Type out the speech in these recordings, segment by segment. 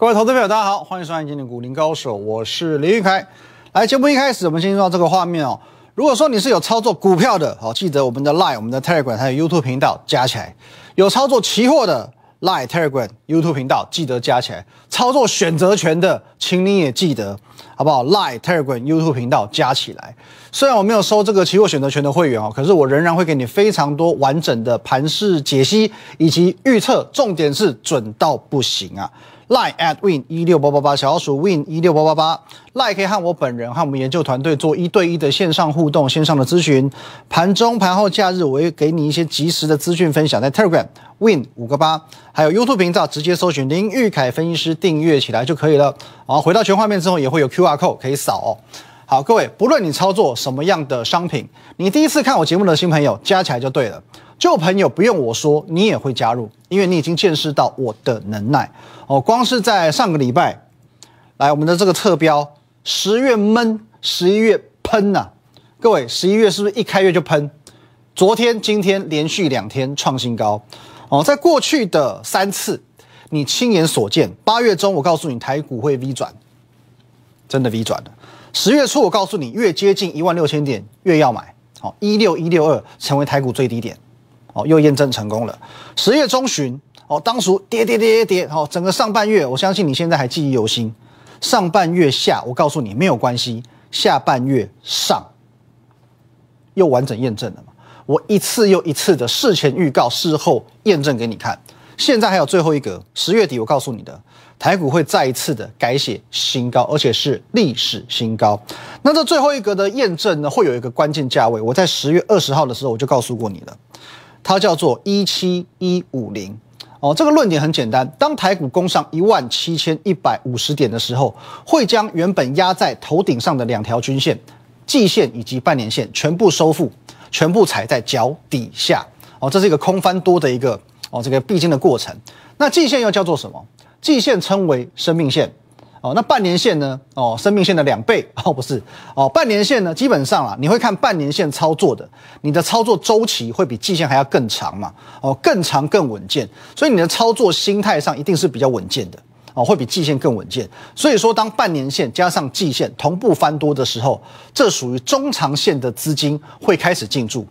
各位投资朋友，大家好，欢迎收看今天的股林高手，我是林玉凯。来，节目一开始，我们先进入到这个画面哦。如果说你是有操作股票的，好，记得我们的 Line、我们的 Telegram 还有 YouTube 频道加起来；有操作期货的 Line、Telegram、YouTube 频道记得加起来；操作选择权的，请你也记得，好不好？Line、Telegram、YouTube 频道加起来。虽然我没有收这个期货选择权的会员哦，可是我仍然会给你非常多完整的盘势解析以及预测，重点是准到不行啊 LIE at win 一六八八八，小老鼠 win 一六八八八 lie 可以和我本人和我们研究团队做一对一的线上互动、线上的咨询。盘中、盘后、假日，我会给你一些及时的资讯分享。在 Telegram win 五个八，还有 YouTube 频道，直接搜寻林玉凯分析师，订阅起来就可以了。好，回到全画面之后，也会有 QR code 可以扫哦。好，各位，不论你操作什么样的商品，你第一次看我节目的新朋友加起来就对了。旧朋友不用我说，你也会加入，因为你已经见识到我的能耐哦。光是在上个礼拜，来我们的这个侧标，十月闷，十一月喷呐。各位，十一月是不是一开月就喷？昨天、今天连续两天创新高哦。在过去的三次，你亲眼所见，八月中我告诉你台股会 V 转，真的 V 转了。十月初我告诉你，越接近一万六千点越要买，好，一六一六二成为台股最低点。哦，又验证成功了。十月中旬，哦，当初跌跌跌跌跌，哦，整个上半月，我相信你现在还记忆犹新。上半月下，我告诉你没有关系，下半月上又完整验证了嘛？我一次又一次的事前预告，事后验证给你看。现在还有最后一格，十月底我告诉你的，台股会再一次的改写新高，而且是历史新高。那这最后一格的验证呢，会有一个关键价位。我在十月二十号的时候我就告诉过你了。它叫做一七一五零哦，这个论点很简单。当台股攻上一万七千一百五十点的时候，会将原本压在头顶上的两条均线、季线以及半年线全部收复，全部踩在脚底下哦。这是一个空翻多的一个哦，这个必经的过程。那季线又叫做什么？季线称为生命线。哦，那半年线呢？哦，生命线的两倍哦，不是哦，半年线呢，基本上啊，你会看半年线操作的，你的操作周期会比季线还要更长嘛？哦，更长更稳健，所以你的操作心态上一定是比较稳健的哦，会比季线更稳健。所以说，当半年线加上季线同步翻多的时候，这属于中长线的资金会开始进驻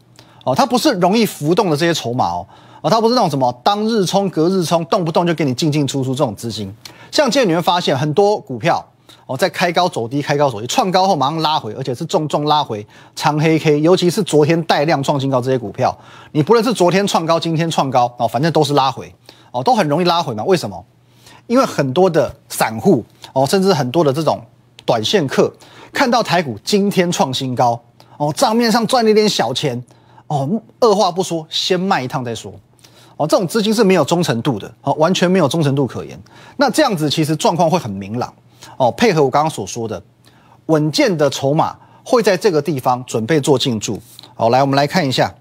哦，它不是容易浮动的这些筹码哦。哦，它不是那种什么当日冲、隔日冲，动不动就给你进进出出这种资金。像今天你会发现很多股票哦，在开高走低、开高走低、创高后马上拉回，而且是重重拉回长黑 K，尤其是昨天带量创新高这些股票，你不论是昨天创高、今天创高哦，反正都是拉回哦，都很容易拉回嘛。为什么？因为很多的散户哦，甚至很多的这种短线客看到台股今天创新高哦，账面上赚了一点小钱哦，二话不说先卖一趟再说。哦，这种资金是没有忠诚度的，哦，完全没有忠诚度可言。那这样子其实状况会很明朗，哦，配合我刚刚所说的，稳健的筹码会在这个地方准备做进驻。好，来我们来看一下，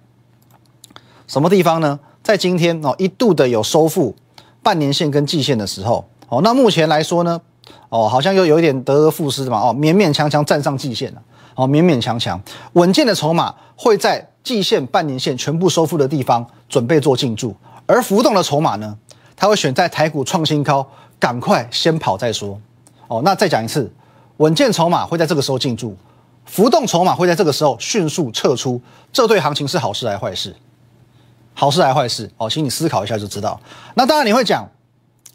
什么地方呢？在今天哦，一度的有收复半年线跟季线的时候，哦，那目前来说呢，哦，好像又有一点得而复失嘛，哦，勉勉强强站上季线了，哦，勉勉强强，稳健的筹码会在季线、半年线全部收复的地方准备做进驻。而浮动的筹码呢，它会选在台股创新高，赶快先跑再说。哦，那再讲一次，稳健筹码会在这个时候进驻，浮动筹码会在这个时候迅速撤出。这对行情是好事还是坏事？好事还是坏事？哦，请你思考一下就知道。那当然你会讲，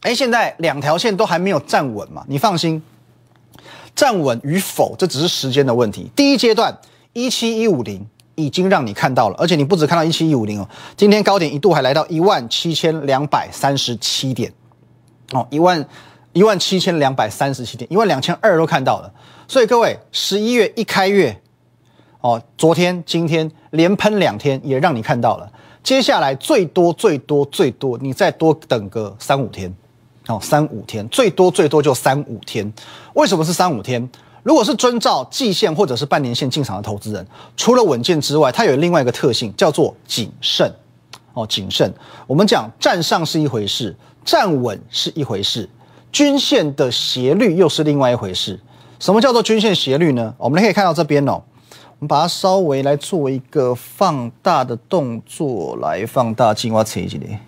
哎，现在两条线都还没有站稳嘛？你放心，站稳与否这只是时间的问题。第一阶段一七一五零。已经让你看到了，而且你不止看到一七一五零哦，今天高点一度还来到一万七千两百三十七点，哦，一万一万七千两百三十七点，一万两千二都看到了。所以各位，十一月一开月，哦，昨天今天连喷两天，也让你看到了。接下来最多最多最多，你再多等个三五天，哦，三五天，最多最多就三五天。为什么是三五天？如果是遵照季线或者是半年线进场的投资人，除了稳健之外，它有另外一个特性，叫做谨慎。哦，谨慎。我们讲站上是一回事，站稳是一回事，均线的斜率又是另外一回事。什么叫做均线斜率呢？我们可以看到这边哦，我们把它稍微来做一个放大的动作，来放大镜，我扯一点。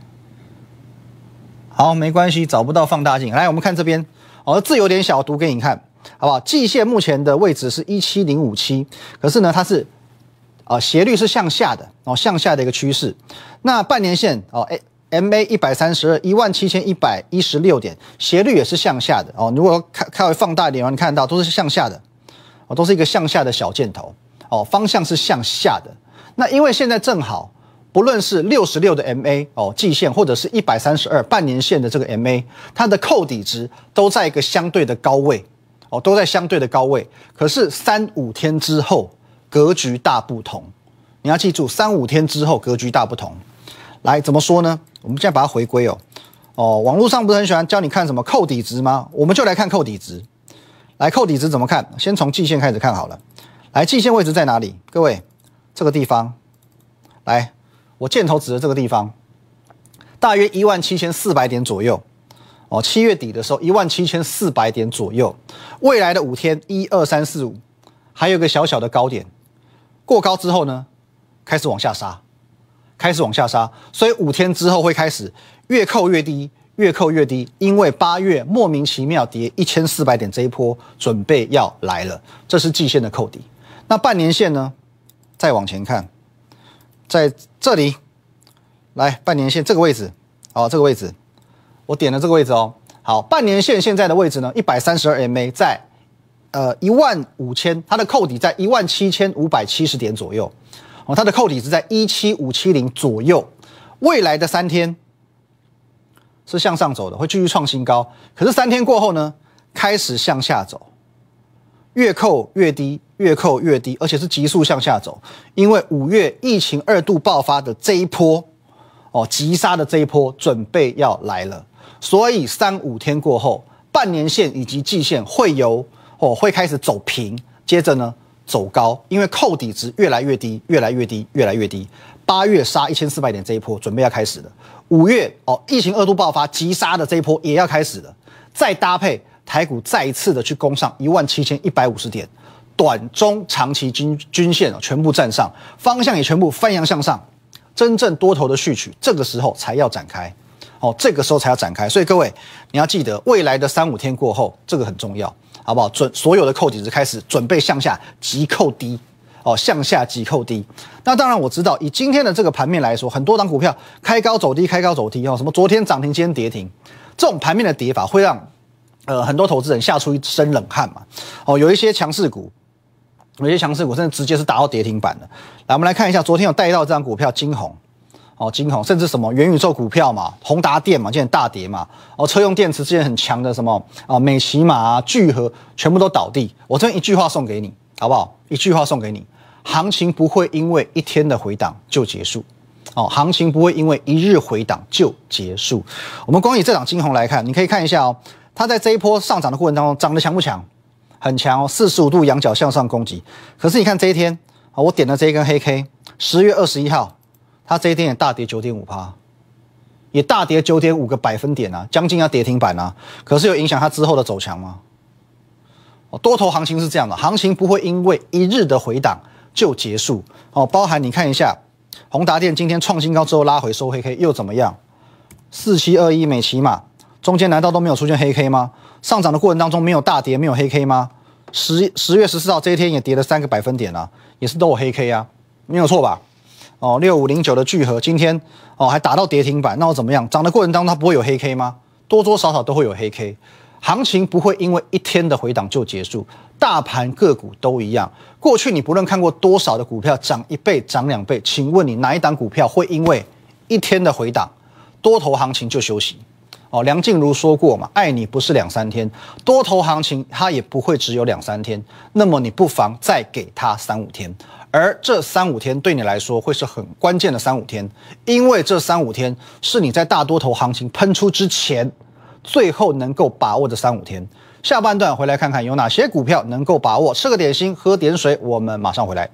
好，没关系，找不到放大镜。来，我们看这边，哦，字有点小，读给你看，好不好？季线目前的位置是一七零五七，可是呢，它是，啊，斜率是向下的，哦，向下的一个趋势。那半年线，哦，哎，MA 一百三十二，一万七千一百一十六点，斜率也是向下的，哦，如果看看会放大一点，你看到都是向下的，哦，都是一个向下的小箭头，哦，方向是向下的。那因为现在正好。不论是六十六的 MA 哦季线，或者是一百三十二半年线的这个 MA，它的扣底值都在一个相对的高位哦，都在相对的高位。可是三五天之后格局大不同，你要记住，三五天之后格局大不同。来怎么说呢？我们现在把它回归哦哦，网络上不是很喜欢教你看什么扣底值吗？我们就来看扣底值。来扣底值怎么看？先从季线开始看好了。来，季线位置在哪里？各位，这个地方，来。我箭头指的这个地方，大约一万七千四百点左右，哦，七月底的时候一万七千四百点左右，未来的五天一二三四五，还有个小小的高点，过高之后呢，开始往下杀，开始往下杀，所以五天之后会开始越扣越低，越扣越低，因为八月莫名其妙跌一千四百点这一波准备要来了，这是季线的扣底，那半年线呢，再往前看。在这里，来半年线这个位置，哦，这个位置，我点了这个位置哦。好，半年线现在的位置呢，一百三十二 MA 在，呃，一万五千，它的扣底在一万七千五百七十点左右，哦，它的扣底是在一七五七零左右。未来的三天是向上走的，会继续创新高。可是三天过后呢，开始向下走。越扣越低，越扣越低，而且是急速向下走。因为五月疫情二度爆发的这一波，哦，急杀的这一波准备要来了。所以三五天过后，半年线以及季线会由哦会开始走平，接着呢走高，因为扣底值越来越低，越来越低，越来越低。八月杀一千四百点这一波准备要开始了。五月哦疫情二度爆发急杀的这一波也要开始了，再搭配。台股再一次的去攻上一万七千一百五十点，短中长期均均线全部站上，方向也全部翻扬向上，真正多头的序曲这个时候才要展开，哦，这个时候才要展开，所以各位你要记得，未来的三五天过后，这个很重要，好不好？准所有的扣底值开始准备向下急扣低，哦，向下急扣低。那当然我知道，以今天的这个盘面来说，很多档股票开高走低，开高走低哦，什么昨天涨停，今天跌停，这种盘面的跌法会让。呃，很多投资人吓出一身冷汗嘛。哦，有一些强势股，有些强势股甚至直接是打到跌停板的。来，我们来看一下，昨天有带到这张股票金红，哦，金红，甚至什么元宇宙股票嘛，宏达电嘛，今天大跌嘛。哦，车用电池之前很强的什么啊，美骑马啊，聚合全部都倒地。我这一句话送给你，好不好？一句话送给你，行情不会因为一天的回档就结束。哦，行情不会因为一日回档就结束。我们光以这档金红来看，你可以看一下哦。它在这一波上涨的过程当中，涨得强不强？很强哦，四十五度仰角向上攻击。可是你看这一天啊，我点了这一根黑 K，十月二十一号，它这一天也大跌九点五趴，也大跌九点五个百分点啊，将近要跌停板啊。可是有影响它之后的走强吗？哦，多头行情是这样的，行情不会因为一日的回档就结束哦。包含你看一下，宏达电今天创新高之后拉回收黑 K 又怎么样？四七二一美骑马。中间难道都没有出现黑 K 吗？上涨的过程当中没有大跌，没有黑 K 吗？十十月十四号这一天也跌了三个百分点啊，也是都有黑 K 啊，没有错吧？哦，六五零九的聚合今天哦还打到跌停板，那我怎么样？涨的过程当中它不会有黑 K 吗？多多少少都会有黑 K，行情不会因为一天的回档就结束，大盘个股都一样。过去你不论看过多少的股票涨一倍、涨两倍，请问你哪一档股票会因为一天的回档，多头行情就休息？哦，梁静茹说过嘛，爱你不是两三天，多头行情它也不会只有两三天，那么你不妨再给它三五天，而这三五天对你来说会是很关键的三五天，因为这三五天是你在大多头行情喷出之前，最后能够把握的三五天。下半段回来看看有哪些股票能够把握，吃个点心，喝点水，我们马上回来。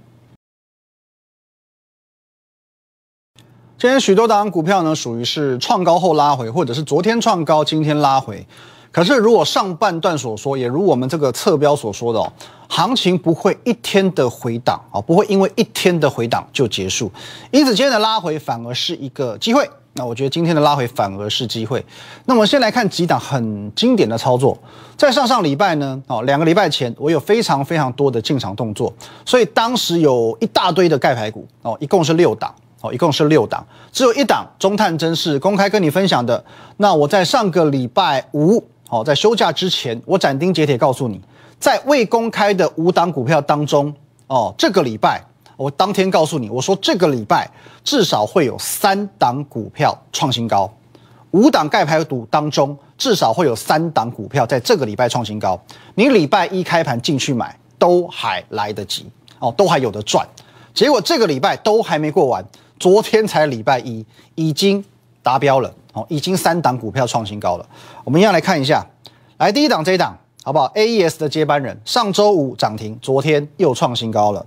今天许多档股票呢，属于是创高后拉回，或者是昨天创高，今天拉回。可是如果上半段所说，也如我们这个侧标所说的哦，行情不会一天的回档啊，不会因为一天的回档就结束。因此今天的拉回反而是一个机会那我觉得今天的拉回反而是机会。那我们先来看几档很经典的操作，在上上礼拜呢，哦，两个礼拜前我有非常非常多的进场动作，所以当时有一大堆的盖牌股哦，一共是六档哦，一共是六档，只有一档中探针是公开跟你分享的。那我在上个礼拜五哦，在休假之前，我斩钉截铁告诉你，在未公开的五档股票当中哦，这个礼拜。我当天告诉你，我说这个礼拜至少会有三档股票创新高，五档盖牌股当中至少会有三档股票在这个礼拜创新高。你礼拜一开盘进去买都还来得及哦，都还有的赚。结果这个礼拜都还没过完，昨天才礼拜一已经达标了已经三档股票创新高了。我们一样来看一下，来第一档这一档好不好？A E S 的接班人上周五涨停，昨天又创新高了。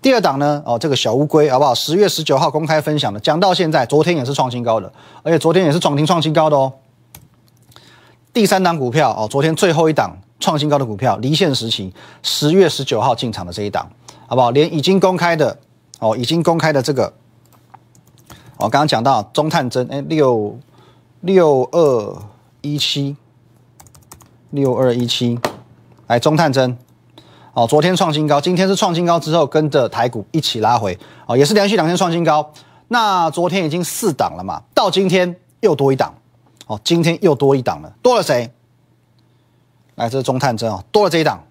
第二档呢？哦，这个小乌龟好不好？十月十九号公开分享的，讲到现在，昨天也是创新高的，而且昨天也是涨停创新高的哦。第三档股票哦，昨天最后一档创新高的股票，离线时期，十月十九号进场的这一档，好不好？连已经公开的哦，已经公开的这个，哦，刚刚讲到中探针，哎，六六二一七，六二一七，来中探针。哦，昨天创新高，今天是创新高之后跟着台股一起拉回，哦，也是连续两天创新高。那昨天已经四档了嘛，到今天又多一档，哦，今天又多一档了，多了谁？来，这是中探针哦，多了这一档，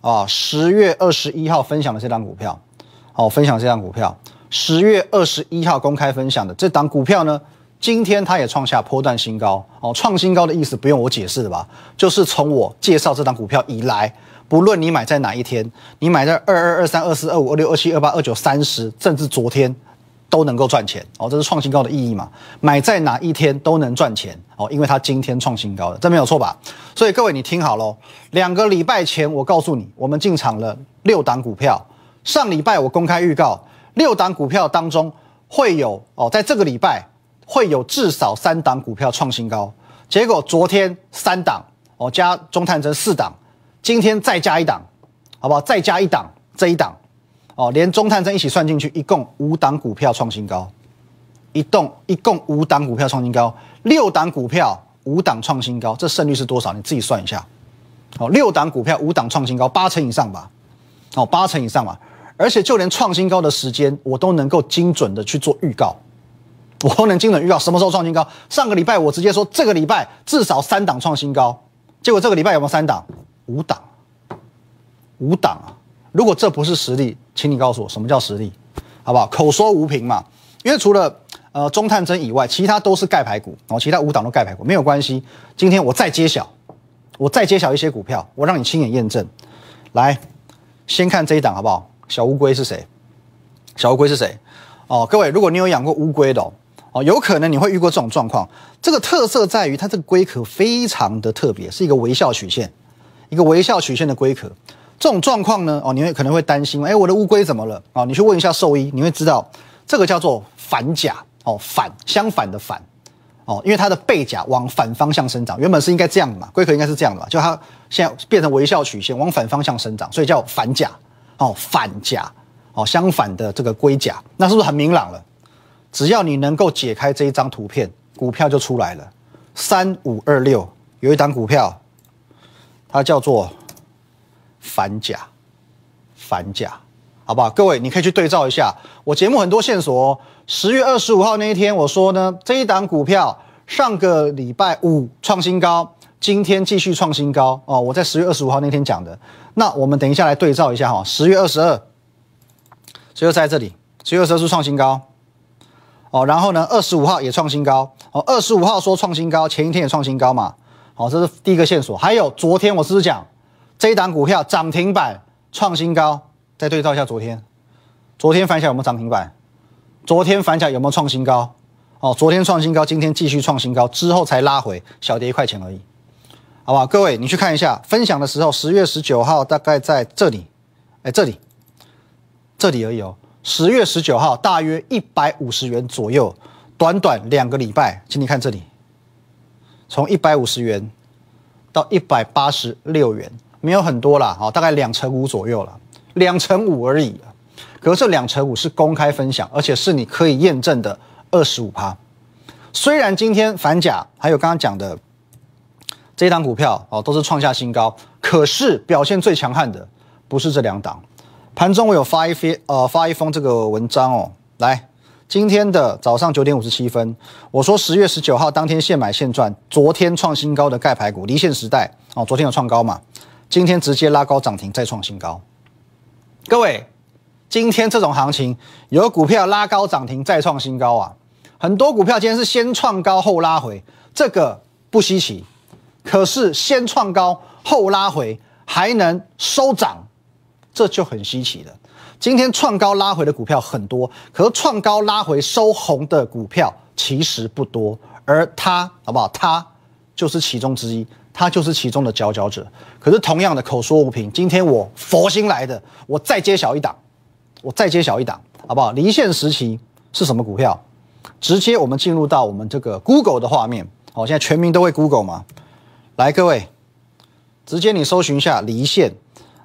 啊，十月二十一号分享的这档股票，哦，分享这档股票，十月二十一号公开分享的这档股票呢，今天它也创下波段新高，哦，创新高的意思不用我解释了吧？就是从我介绍这档股票以来。不论你买在哪一天，你买在二二二三二四二五二六二七二八二九三十，甚至昨天都能够赚钱哦，这是创新高的意义嘛？买在哪一天都能赚钱哦，因为它今天创新高了，这没有错吧？所以各位你听好喽，两个礼拜前我告诉你，我们进场了六档股票，上礼拜我公开预告，六档股票当中会有哦，在这个礼拜会有至少三档股票创新高，结果昨天三档哦加中探针四档。今天再加一档，好不好？再加一档，这一档，哦，连中探针一起算进去，一共五档股票创新高，一动一共五档股票创新高，六档股票五档创新高，这胜率是多少？你自己算一下，哦，六档股票五档创新高，八成以上吧，哦，八成以上吧，而且就连创新高的时间，我都能够精准的去做预告，我都能精准预告什么时候创新高。上个礼拜我直接说这个礼拜至少三档创新高，结果这个礼拜有没有三档？五档，五档啊！如果这不是实力，请你告诉我什么叫实力，好不好？口说无凭嘛。因为除了呃中探针以外，其他都是盖牌股，然后其他五档都盖牌股，没有关系。今天我再揭晓，我再揭晓一些股票，我让你亲眼验证。来，先看这一档好不好？小乌龟是谁？小乌龟是谁？哦，各位，如果你有养过乌龟的哦，有可能你会遇过这种状况。这个特色在于它这个龟壳非常的特别，是一个微笑曲线。一个微笑曲线的龟壳，这种状况呢，哦，你会可能会担心，哎，我的乌龟怎么了？哦，你去问一下兽医，你会知道这个叫做反甲，哦，反相反的反，哦，因为它的背甲往反方向生长，原本是应该这样的嘛，龟壳应该是这样的嘛，就它现在变成微笑曲线往反方向生长，所以叫反甲，哦，反甲，哦，相反的这个龟甲，那是不是很明朗了？只要你能够解开这一张图片，股票就出来了。三五二六有一档股票。它叫做反甲，反甲，好不好？各位，你可以去对照一下我节目很多线索。十月二十五号那一天，我说呢，这一档股票上个礼拜五创新高，今天继续创新高哦。我在十月二十五号那天讲的。那我们等一下来对照一下哈。十月二十二，所以在这里，十月二十二是创新高哦。然后呢，二十五号也创新高哦。二十五号说创新高，前一天也创新高嘛。好，这是第一个线索。还有昨天我是不是讲这一档股票涨停板创新高？再对照一下昨天，昨天反甲有没有涨停板？昨天反甲有没有创新高？哦，昨天创新高，今天继续创新高，之后才拉回，小跌一块钱而已，好不好？各位，你去看一下分享的时候，十月十九号大概在这里，哎，这里，这里而已哦。十月十九号大约一百五十元左右，短短两个礼拜，请你看这里。从一百五十元到一百八十六元，没有很多啦，好，大概两成五左右了，两成五而已。可是这两成五是公开分享，而且是你可以验证的二十五趴，虽然今天反甲还有刚刚讲的这一档股票哦，都是创下新高，可是表现最强悍的不是这两档。盘中我有发一篇呃发一封这个文章哦，来，今天的早上九点五十七分，我说十月十九号当天现买现赚，昨天创新高的钙牌股离线时代哦，昨天有创高嘛，今天直接拉高涨停再创新高。各位，今天这种行情有股票拉高涨停再创新高啊，很多股票今天是先创高后拉回，这个不稀奇，可是先创高后拉回还能收涨。这就很稀奇了。今天创高拉回的股票很多，可是创高拉回收红的股票其实不多，而它好不好？它就是其中之一，它就是其中的佼佼者。可是同样的口说无凭，今天我佛心来的，我再揭晓一档，我再揭晓一档，好不好？离线时期是什么股票？直接我们进入到我们这个 Google 的画面。好，现在全民都会 Google 嘛？来，各位，直接你搜寻一下离线。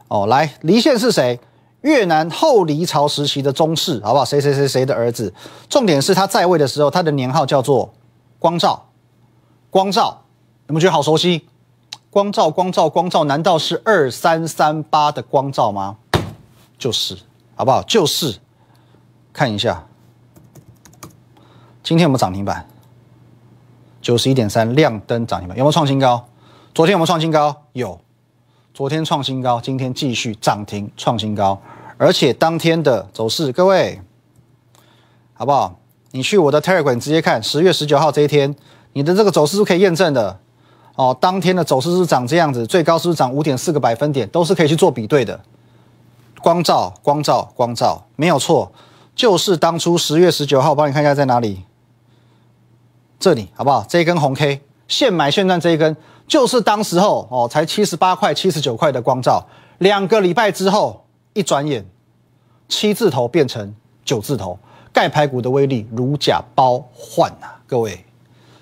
哦，来，离线是谁？越南后黎朝时期的宗室，好不好？谁谁谁谁的儿子？重点是他在位的时候，他的年号叫做光照。光照，你们觉得好熟悉？光照，光照，光照，难道是二三三八的光照吗？就是，好不好？就是，看一下，今天有没有涨停板？九十一点三，亮灯涨停板，有没有创新高？昨天有没有创新高？有。昨天创新高，今天继续涨停创新高，而且当天的走势，各位好不好？你去我的 Telegram 直接看十月十九号这一天，你的这个走势是可以验证的哦。当天的走势是长这样子，最高是涨五点四个百分点，都是可以去做比对的。光照，光照，光照，没有错，就是当初十月十九号，帮你看一下在哪里，这里好不好？这一根红 K，现买现赚这一根。就是当时候哦，才七十八块、七十九块的光照，两个礼拜之后，一转眼，七字头变成九字头，盖排骨的威力如假包换呐！各位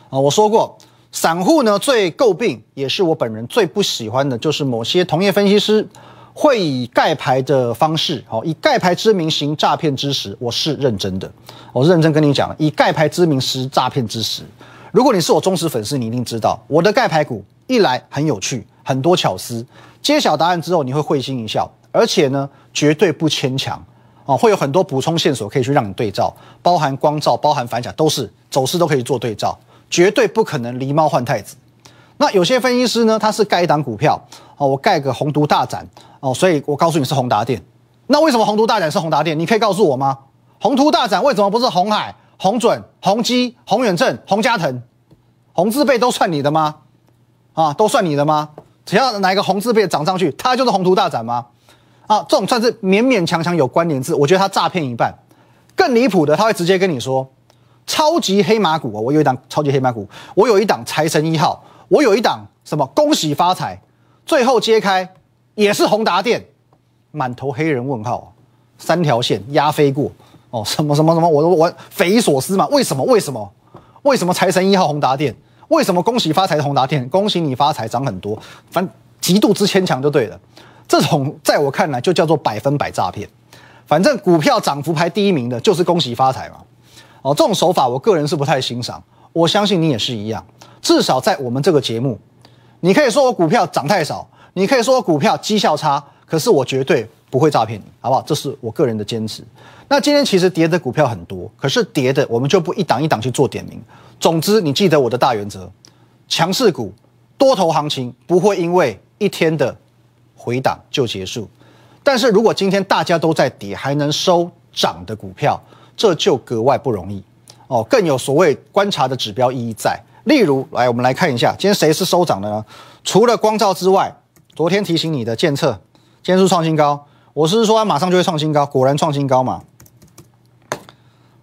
啊，我说过，散户呢最诟病，也是我本人最不喜欢的，就是某些同业分析师会以盖牌的方式，哦，以盖牌之名行诈骗之实，我是认真的，我认真跟你讲，以盖牌之名实诈骗之实。如果你是我忠实粉丝，你一定知道我的盖牌股。一来很有趣，很多巧思。揭晓答案之后，你会会心一笑，而且呢，绝对不牵强啊，会有很多补充线索可以去让你对照，包含光照、包含反甲，都是走势都可以做对照，绝对不可能狸猫换太子。那有些分析师呢，他是盖一档股票哦，我盖个宏图大展哦，所以我告诉你是宏达电。那为什么宏图大展是宏达电？你可以告诉我吗？宏图大展为什么不是红海、宏准、宏基、宏远正、宏嘉腾、宏字辈都算你的吗？啊，都算你的吗？只要哪一个红字被涨上去，它就是宏图大展吗？啊，这种算是勉勉强强有关联字，我觉得他诈骗一半。更离谱的，他会直接跟你说，超级黑马股啊，我有一档超级黑马股，我有一档财神一号，我有一档什么恭喜发财，最后揭开也是宏达电，满头黑人问号，三条线压飞过哦，什么什么什么，我都我匪夷所思嘛，为什么？为什么？为什么财神一号宏达电？为什么恭喜发财的宏达电？恭喜你发财，涨很多，反极度之牵强就对了。这种在我看来就叫做百分百诈骗。反正股票涨幅排第一名的就是恭喜发财嘛。哦，这种手法我个人是不太欣赏。我相信你也是一样。至少在我们这个节目，你可以说我股票涨太少，你可以说我股票绩效差，可是我绝对不会诈骗你，好不好？这是我个人的坚持。那今天其实跌的股票很多，可是跌的我们就不一档一档去做点名。总之，你记得我的大原则：强势股、多头行情不会因为一天的回档就结束。但是如果今天大家都在跌还能收涨的股票，这就格外不容易哦，更有所谓观察的指标意义在。例如，来我们来看一下，今天谁是收涨的呢？除了光照之外，昨天提醒你的建测，今天是创新高。我是说它马上就会创新高，果然创新高嘛。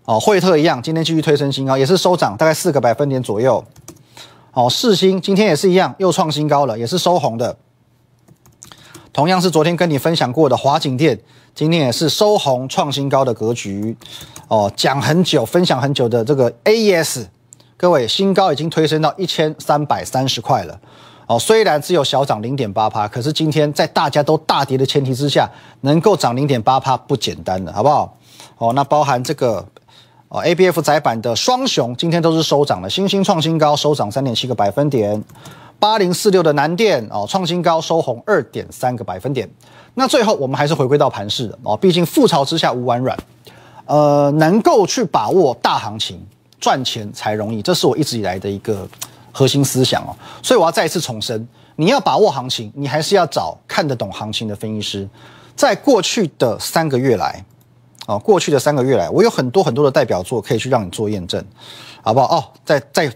哦，惠特一样，今天继续推升新高，也是收涨大概四个百分点左右。哦，世星今天也是一样，又创新高了，也是收红的。同样是昨天跟你分享过的华景店，今天也是收红创新高的格局。哦，讲很久，分享很久的这个 AES，各位新高已经推升到一千三百三十块了。哦，虽然只有小涨零点八趴，可是今天在大家都大跌的前提之下，能够涨零点八趴不简单的，好不好？哦，那包含这个。哦，A B F 窄板的双雄今天都是收涨的，星星创新高，收涨三点七个百分点。八零四六的南电哦，创新高，收红二点三个百分点。那最后我们还是回归到盘市的哦，毕竟覆巢之下无完卵。呃，能够去把握大行情赚钱才容易，这是我一直以来的一个核心思想哦。所以我要再一次重申，你要把握行情，你还是要找看得懂行情的分析师。在过去的三个月来，哦，过去的三个月来，我有很多很多的代表作可以去让你做验证，好不好？哦，再再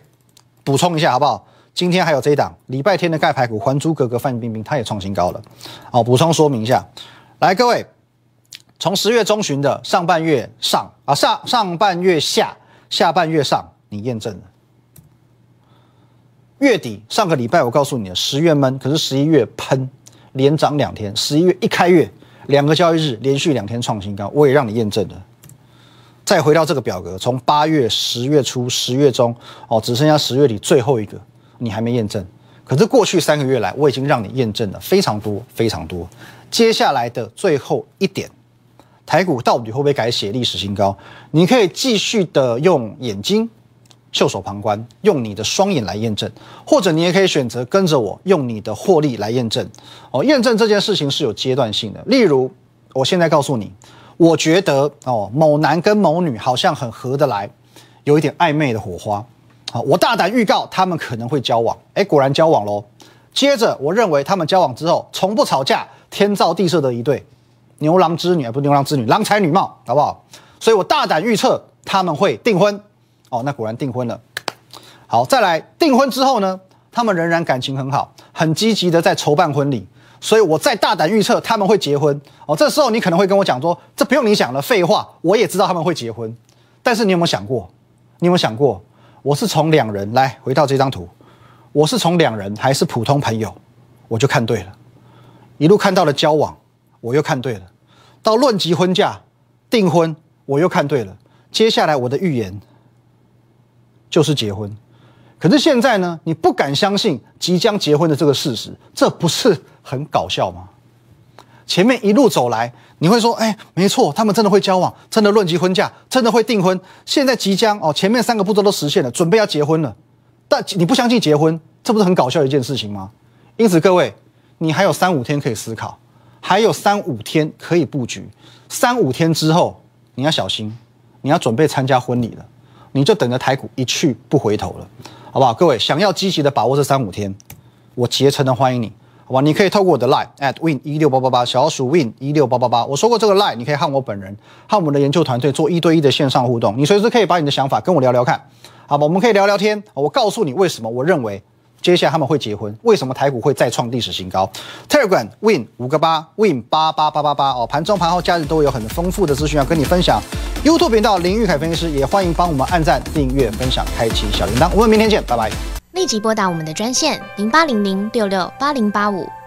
补充一下，好不好？今天还有这一档礼拜天的盖牌股《还珠格格》范冰冰，它也创新高了。好，补充说明一下，来各位。从十月中旬的上半月上啊上上半月下下半月上，你验证了。月底上个礼拜我告诉你了，十月闷，可是十一月喷，连涨两天。十一月一开月，两个交易日连续两天创新高，我也让你验证了。再回到这个表格，从八月、十月初、十月中，哦，只剩下十月底最后一个，你还没验证。可是过去三个月来，我已经让你验证了非常多、非常多。接下来的最后一点。台股到底会不会改写历史新高？你可以继续的用眼睛袖手旁观，用你的双眼来验证，或者你也可以选择跟着我用你的获利来验证。哦，验证这件事情是有阶段性的。例如，我现在告诉你，我觉得哦，某男跟某女好像很合得来，有一点暧昧的火花。好，我大胆预告他们可能会交往。哎，果然交往喽。接着，我认为他们交往之后从不吵架，天造地设的一对。牛郎织女，不牛郎织女，郎才女貌，好不好？所以我大胆预测他们会订婚。哦，那果然订婚了。好，再来订婚之后呢，他们仍然感情很好，很积极的在筹办婚礼。所以我再大胆预测他们会结婚。哦，这时候你可能会跟我讲说，这不用你想了，废话，我也知道他们会结婚。但是你有没有想过？你有没有想过？我是从两人来回到这张图，我是从两人还是普通朋友，我就看对了，一路看到了交往。我又看对了，到论及婚嫁、订婚，我又看对了。接下来我的预言就是结婚。可是现在呢，你不敢相信即将结婚的这个事实，这不是很搞笑吗？前面一路走来，你会说：“哎，没错，他们真的会交往，真的论及婚嫁，真的会订婚。”现在即将哦，前面三个步骤都实现了，准备要结婚了。但你不相信结婚，这不是很搞笑的一件事情吗？因此，各位，你还有三五天可以思考。还有三五天可以布局，三五天之后你要小心，你要准备参加婚礼了，你就等着台股一去不回头了，好不好？各位想要积极的把握这三五天，我竭诚的欢迎你，好吧？你可以透过我的 line at win 一六八八八，小鼠 win 一六八八八。我说过这个 line，你可以和我本人和我们的研究团队做一对一的线上互动，你随时可以把你的想法跟我聊聊看，好吧？我们可以聊聊天，我告诉你为什么我认为。接下来他们会结婚，为什么台股会再创历史新高？Telegram Win 五个八 Win 八八八八八哦，盘中盘后假日都有很丰富的资讯要跟你分享。YouTube 频道林玉凯分析师也欢迎帮我们按赞、订阅、分享、开启小铃铛。我们明天见，拜拜。立即拨打我们的专线零八零零六六八零八五